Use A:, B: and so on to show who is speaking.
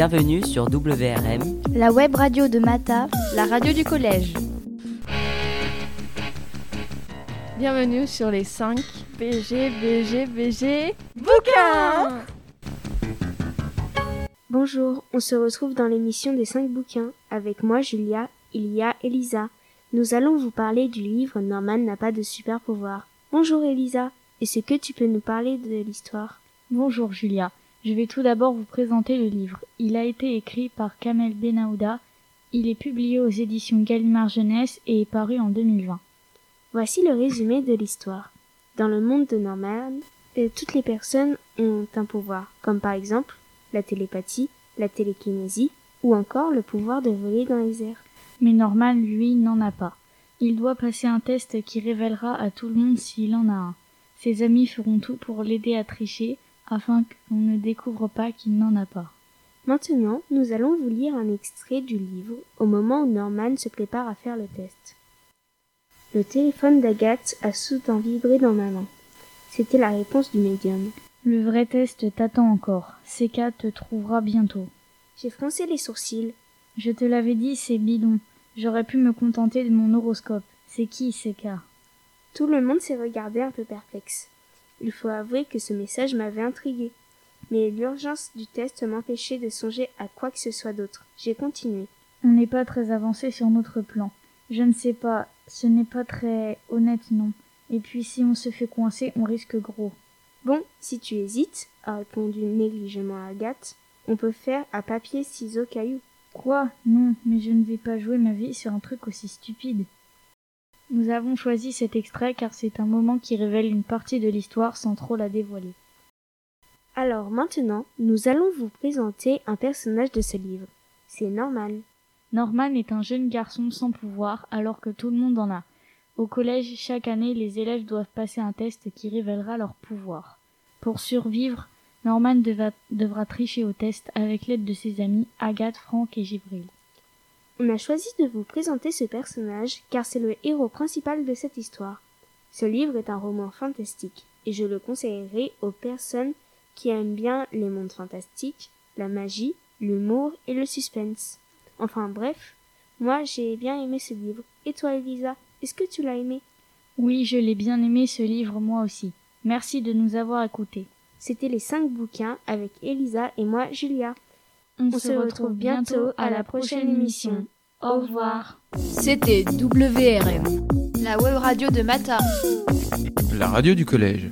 A: Bienvenue sur WRM,
B: la web radio de Mata, la radio du collège.
C: Bienvenue sur les 5 BG, BG, BG, bouquins
D: Bonjour, on se retrouve dans l'émission des 5 bouquins. Avec moi, Julia, il y a Elisa. Nous allons vous parler du livre Norman n'a pas de super pouvoir. Bonjour Elisa, est-ce que tu peux nous parler de l'histoire?
E: Bonjour Julia, je vais tout d'abord vous présenter le livre. Il a été écrit par Kamel Benahouda, il est publié aux éditions Gallimard Jeunesse et est paru en 2020.
D: Voici le résumé de l'histoire. Dans le monde de Norman, euh, toutes les personnes ont un pouvoir, comme par exemple la télépathie, la télékinésie ou encore le pouvoir de voler dans les airs.
E: Mais Norman, lui, n'en a pas. Il doit passer un test qui révélera à tout le monde s'il en a un. Ses amis feront tout pour l'aider à tricher afin qu'on ne découvre pas qu'il n'en a pas.
D: Maintenant, nous allons vous lire un extrait du livre au moment où Norman se prépare à faire le test. Le téléphone d'Agathe a soudain vibré dans ma main. C'était la réponse du médium.
E: Le vrai test t'attend encore. CK te trouvera bientôt.
D: J'ai froncé les sourcils.
E: Je te l'avais dit, c'est bidon. J'aurais pu me contenter de mon horoscope. C'est qui, CK
D: Tout le monde s'est regardé un peu perplexe. Il faut avouer que ce message m'avait intrigué. Mais l'urgence du test m'empêchait de songer à quoi que ce soit d'autre. J'ai continué.
E: On n'est pas très avancé sur notre plan. Je ne sais pas, ce n'est pas très honnête, non. Et puis si on se fait coincer, on risque gros.
D: Bon, si tu hésites, a répondu négligemment Agathe, on peut faire à papier, ciseaux, cailloux.
E: Quoi? Non, mais je ne vais pas jouer ma vie sur un truc aussi stupide. Nous avons choisi cet extrait car c'est un moment qui révèle une partie de l'histoire sans trop la dévoiler.
D: Alors maintenant, nous allons vous présenter un personnage de ce livre. C'est Norman.
E: Norman est un jeune garçon sans pouvoir alors que tout le monde en a. Au collège, chaque année, les élèves doivent passer un test qui révélera leur pouvoir. Pour survivre, Norman devra, tricher au test avec l'aide de ses amis Agathe, Franck et Gibril.
D: On a choisi de vous présenter ce personnage car c'est le héros principal de cette histoire. Ce livre est un roman fantastique et je le conseillerais aux personnes qui aiment bien les mondes fantastiques, la magie, l'humour et le suspense. Enfin bref, moi j'ai bien aimé ce livre. Et toi Elisa est-ce que tu l'as aimé?
E: Oui, je l'ai bien aimé ce livre moi aussi. Merci de nous avoir écoutés.
D: C'était les cinq bouquins avec Elisa et moi Julia.
E: On, se, retrouve bientôt à la prochaine émission. Au revoir.
B: C'était WRM, la web radio de Mata.
F: La radio du collège.